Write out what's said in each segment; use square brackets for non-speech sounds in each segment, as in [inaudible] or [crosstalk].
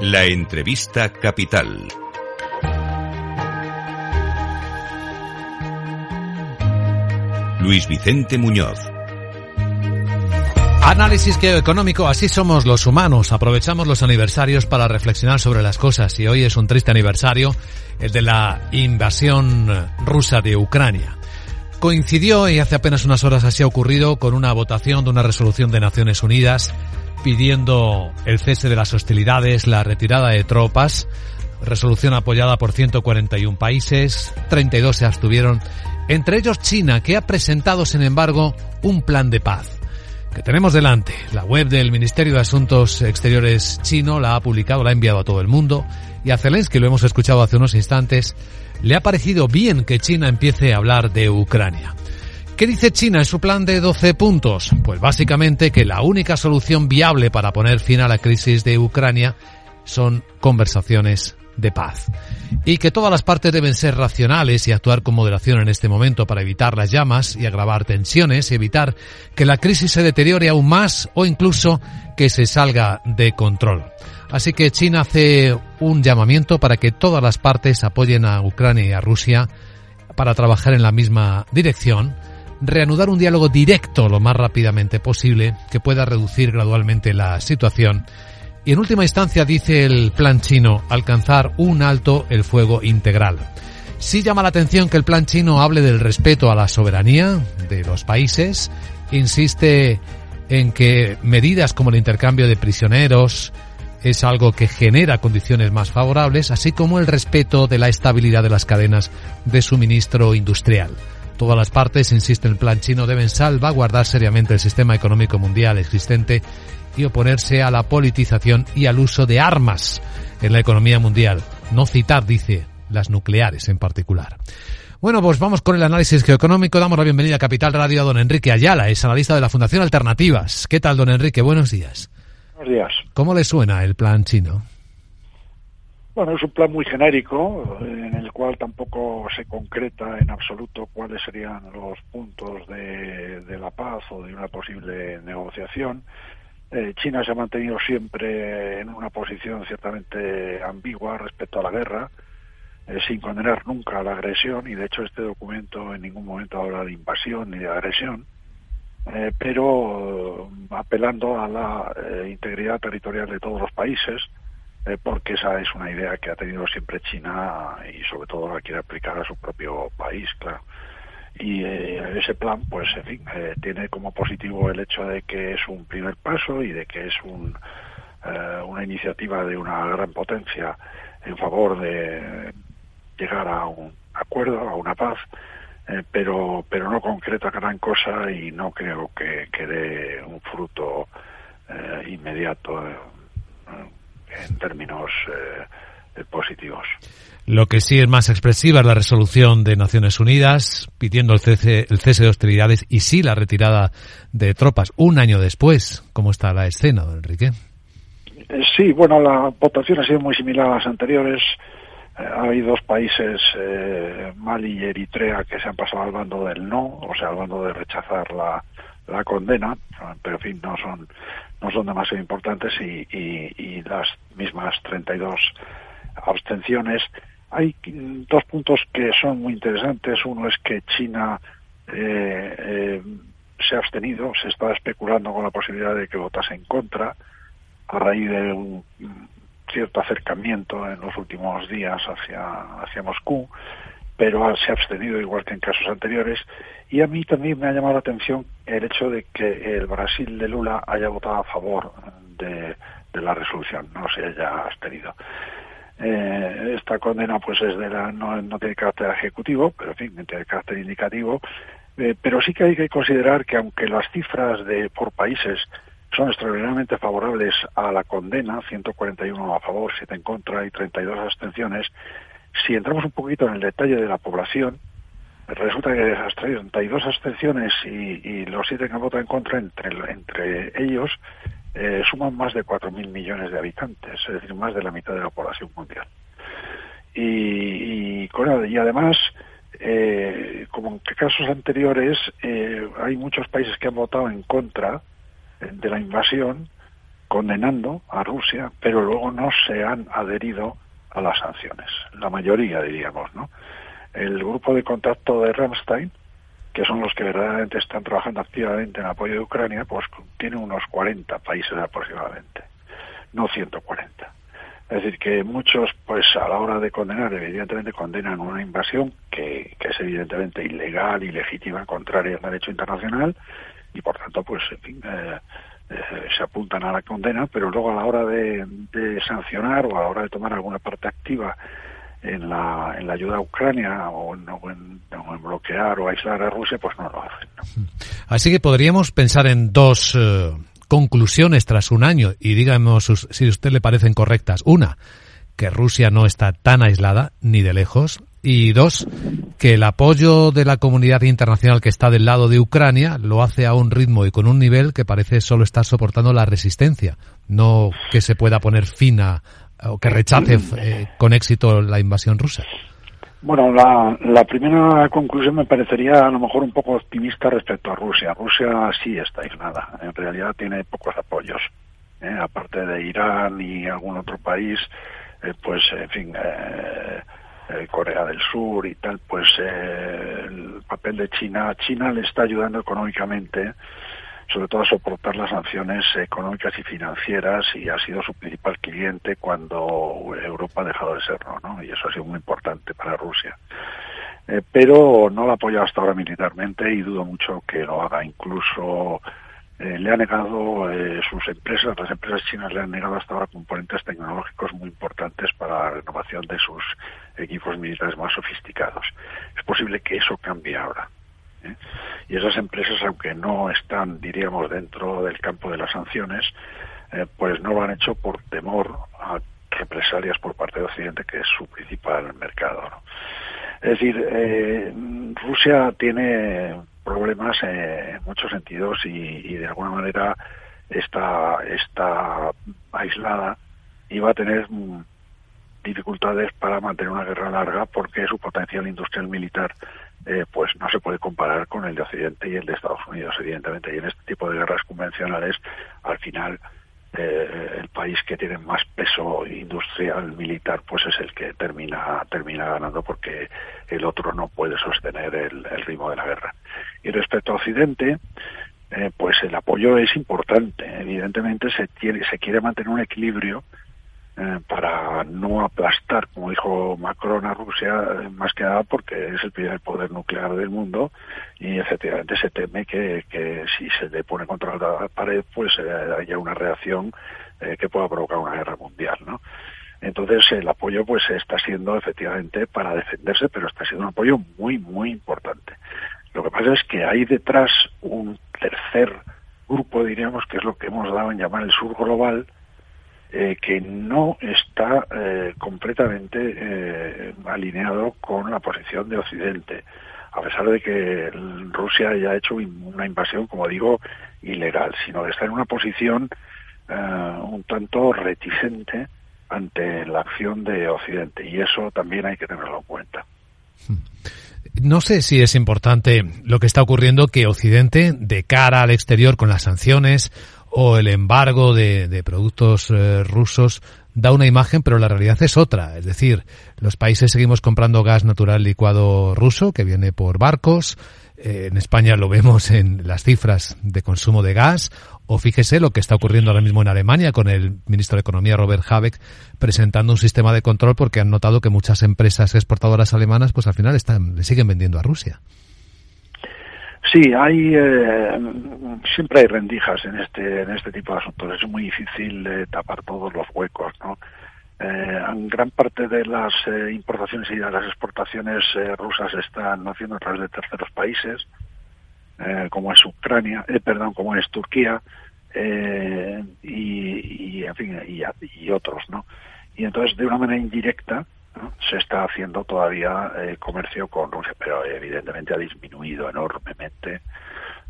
La entrevista capital. Luis Vicente Muñoz. Análisis geoeconómico, así somos los humanos. Aprovechamos los aniversarios para reflexionar sobre las cosas y hoy es un triste aniversario, el de la invasión rusa de Ucrania. Coincidió, y hace apenas unas horas así ha ocurrido, con una votación de una resolución de Naciones Unidas pidiendo el cese de las hostilidades, la retirada de tropas, resolución apoyada por 141 países, 32 se abstuvieron, entre ellos China, que ha presentado, sin embargo, un plan de paz que tenemos delante. La web del Ministerio de Asuntos Exteriores chino la ha publicado, la ha enviado a todo el mundo y a Zelensky, lo hemos escuchado hace unos instantes, le ha parecido bien que China empiece a hablar de Ucrania. ¿Qué dice China en su plan de 12 puntos? Pues básicamente que la única solución viable para poner fin a la crisis de Ucrania son conversaciones de paz. Y que todas las partes deben ser racionales y actuar con moderación en este momento para evitar las llamas y agravar tensiones y evitar que la crisis se deteriore aún más o incluso que se salga de control. Así que China hace un llamamiento para que todas las partes apoyen a Ucrania y a Rusia para trabajar en la misma dirección, reanudar un diálogo directo lo más rápidamente posible que pueda reducir gradualmente la situación y en última instancia, dice el plan chino, alcanzar un alto el fuego integral. Sí llama la atención que el plan chino hable del respeto a la soberanía de los países, insiste en que medidas como el intercambio de prisioneros es algo que genera condiciones más favorables, así como el respeto de la estabilidad de las cadenas de suministro industrial. Todas las partes, insiste el plan chino, deben salvaguardar seriamente el sistema económico mundial existente y oponerse a la politización y al uso de armas en la economía mundial. No citar, dice, las nucleares en particular. Bueno, pues vamos con el análisis geoeconómico. Damos la bienvenida a Capital Radio a don Enrique Ayala, es analista de la Fundación Alternativas. ¿Qué tal, don Enrique? Buenos días. Buenos días. ¿Cómo le suena el plan chino? Bueno, es un plan muy genérico, en el cual tampoco se concreta en absoluto cuáles serían los puntos de, la paz o de una posible negociación. Eh, China se ha mantenido siempre en una posición ciertamente ambigua respecto a la guerra, eh, sin condenar nunca la agresión, y de hecho este documento en ningún momento habla de invasión ni de agresión, eh, pero apelando a la integridad territorial de todos los países, porque esa es una idea que ha tenido siempre China y sobre todo la quiere aplicar a su propio país, claro. Y eh, ese plan pues en fin eh, tiene como positivo el hecho de que es un primer paso y de que es un, eh, una iniciativa de una gran potencia en favor de llegar a un acuerdo a una paz pero pero no concreta gran cosa y no creo que, que dé un fruto inmediato en términos positivos. Lo que sí es más expresiva es la resolución de Naciones Unidas pidiendo el cese, el cese de hostilidades y sí la retirada de tropas un año después. ¿Cómo está la escena, don Enrique? Eh, sí, bueno, la votación ha sido muy similar a las anteriores. Eh, hay dos países, eh, Mali y Eritrea, que se han pasado al bando del no, o sea, al bando de rechazar la, la condena, pero en fin, no son, no son demasiado importantes y, y, las mismas 32 abstenciones hay dos puntos que son muy interesantes. Uno es que China eh, eh, se ha abstenido, se está especulando con la posibilidad de que votase en contra a raíz de un cierto acercamiento en los últimos días hacia, hacia Moscú, pero se ha abstenido igual que en casos anteriores. Y a mí también me ha llamado la atención el hecho de que el Brasil de Lula haya votado a favor de, la resolución, no se haya abstenido. Eh, esta condena pues es de la, no, no tiene carácter ejecutivo, pero en fin, tiene carácter indicativo. Eh, pero sí que hay que considerar que aunque las cifras de por países son extraordinariamente favorables a la condena, 141 a favor, 7 en contra y 32 abstenciones, si entramos un poquito en el detalle de la población, resulta que las 32 abstenciones y, los 7 que han votado en contra, entre, ellos, eh, suman más de 4.000 millones de habitantes, es decir, más de la mitad de la población mundial. Y, y, además, eh, como en casos anteriores, eh, hay muchos países que han votado en contra de la invasión condenando a Rusia, pero luego no se han adherido a las sanciones. La mayoría, diríamos, ¿no? El grupo de contacto de Ramstein, que son los que verdaderamente están trabajando activamente en apoyo de Ucrania, pues tiene unos 40 países aproximadamente, no 140. Es decir, que muchos, pues a la hora de condenar, evidentemente condenan una invasión que, es evidentemente ilegal, ilegítima, contraria al derecho internacional, y por tanto, pues, en fin, eh, eh, se apuntan a la condena, pero luego a la hora de, sancionar o a la hora de tomar alguna parte activa en la, en la ayuda a Ucrania o en, bloquear o aislar a Rusia, pues no lo hacen. [laughs] Así que podríamos pensar en dos eh, conclusiones tras un año y díganos si a usted le parecen correctas. Una, que Rusia no está tan aislada ni de lejos y dos, que el apoyo de la comunidad internacional que está del lado de Ucrania lo hace a un ritmo y con un nivel que parece solo estar soportando la resistencia, no que se pueda poner fin a o que rechace eh, con éxito la invasión rusa. Bueno, la, la, primera conclusión me parecería a lo mejor un poco optimista respecto a Rusia. Rusia sí está aislada, en realidad tiene pocos apoyos. ¿eh? Aparte de Irán y algún otro país, eh, pues en fin, eh, Corea del Sur y tal, pues eh, el papel de China, China le está ayudando económicamente, sobre todo a soportar las sanciones económicas y financieras y ha sido su principal cliente cuando Europa ha dejado de serlo, ¿no? Y eso ha sido muy importante para Rusia. Eh, pero no la apoya hasta ahora militarmente y dudo mucho que lo haga. Incluso eh, le ha negado eh, sus empresas, las empresas chinas le han negado hasta ahora componentes tecnológicos muy importantes para la renovación de sus equipos militares más sofisticados. Es posible que eso cambie ahora. ¿eh? Y esas empresas, aunque no están, diríamos, dentro del campo de las sanciones, pues no lo han hecho por temor a represalias por parte de Occidente, que es su principal mercado. Es decir, Rusia tiene problemas en muchos sentidos y, de alguna manera está, está aislada y va a tener dificultades para mantener una guerra larga porque su potencial industrial militar eh, pues no se puede comparar con el de Occidente y el de Estados Unidos evidentemente. Y en este tipo de guerras convencionales al final eh, el país que tiene más peso industrial militar pues es el que termina termina ganando porque el otro no puede sostener el, ritmo de la guerra. Y respecto a Occidente eh, pues el apoyo es importante. Evidentemente se quiere se quiere mantener un equilibrio eh, para no aplastar, como dijo Macron a Rusia, eh, más que nada porque es el primer poder nuclear del mundo y efectivamente se teme que, que si se le pone contra la pared, pues eh, haya una reacción que pueda provocar una guerra mundial, ¿no? Entonces el apoyo pues está siendo efectivamente para defenderse, pero está siendo un apoyo muy, muy importante. Lo que pasa es que hay detrás un tercer grupo, diríamos, que es lo que hemos dado en llamar el sur global, eh, que no está eh, completamente eh, alineado con la posición de Occidente, a pesar de que Rusia haya hecho una invasión, como digo, ilegal, sino que está en una posición un tanto reticente ante la acción de Occidente, y eso también hay que tenerlo en cuenta. No sé si es importante lo que está ocurriendo que Occidente, de cara al exterior con las sanciones o el embargo de, productos eh, rusos da una imagen, pero la realidad es otra. Es decir, los países seguimos comprando gas natural licuado ruso que viene por barcos. Eh, en España lo vemos en las cifras de consumo de gas. O fíjese lo que está ocurriendo ahora mismo en Alemania con el ministro de Economía Robert Habeck presentando un sistema de control porque han notado que muchas empresas exportadoras alemanas pues al final están, le siguen vendiendo a Rusia. Sí, hay eh, siempre hay rendijas en este en este tipo de asuntos. Es muy difícil eh, tapar todos los huecos, ¿no? Eh, gran parte de las eh, importaciones y de las exportaciones rusas están haciendo a través de terceros países, como es Ucrania, perdón, como es Turquía y, y, en fin y otros, ¿no? Y entonces de una manera indirecta se está haciendo todavía eh, comercio con Rusia, pero evidentemente ha disminuido enormemente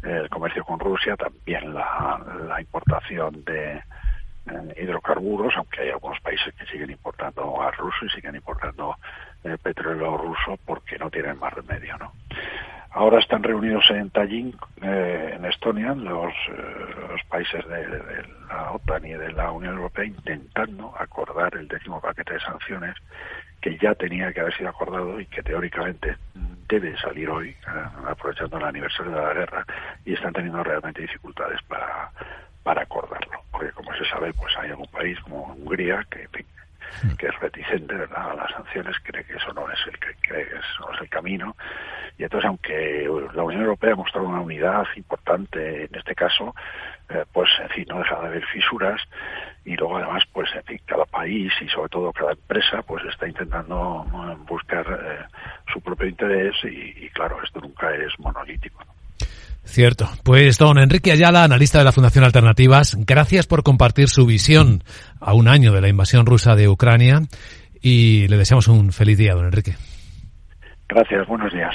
el comercio con Rusia, también la, importación de eh, hidrocarburos, aunque hay algunos países que siguen importando gas ruso y siguen importando eh, petróleo ruso porque no tienen más remedio, ¿no? Ahora están reunidos en Tallinn, en Estonia, los, los países de, la OTAN y de la Unión Europea intentando acordar el décimo paquete de sanciones que ya tenía que haber sido acordado y que teóricamente debe salir hoy, eh, aprovechando el aniversario de la guerra, y están teniendo realmente dificultades para, para acordarlo. Porque, como se sabe, pues hay algún país como Hungría que, que es reticente a las sanciones, cree que eso no es el que cree que eso no es el camino. Y entonces, aunque la Unión Europea ha mostrado una unidad importante en este caso, eh, pues en fin, no deja de haber fisuras y luego además, pues en fin, cada país y sobre todo cada empresa, pues está intentando eh, buscar eh, su propio interés y, claro, esto nunca es monolítico. Cierto. Pues don Enrique Ayala, analista de la Fundación Alternativas, gracias por compartir su visión a un año de la invasión rusa de Ucrania y le deseamos un feliz día, don Enrique. Gracias, buenos días.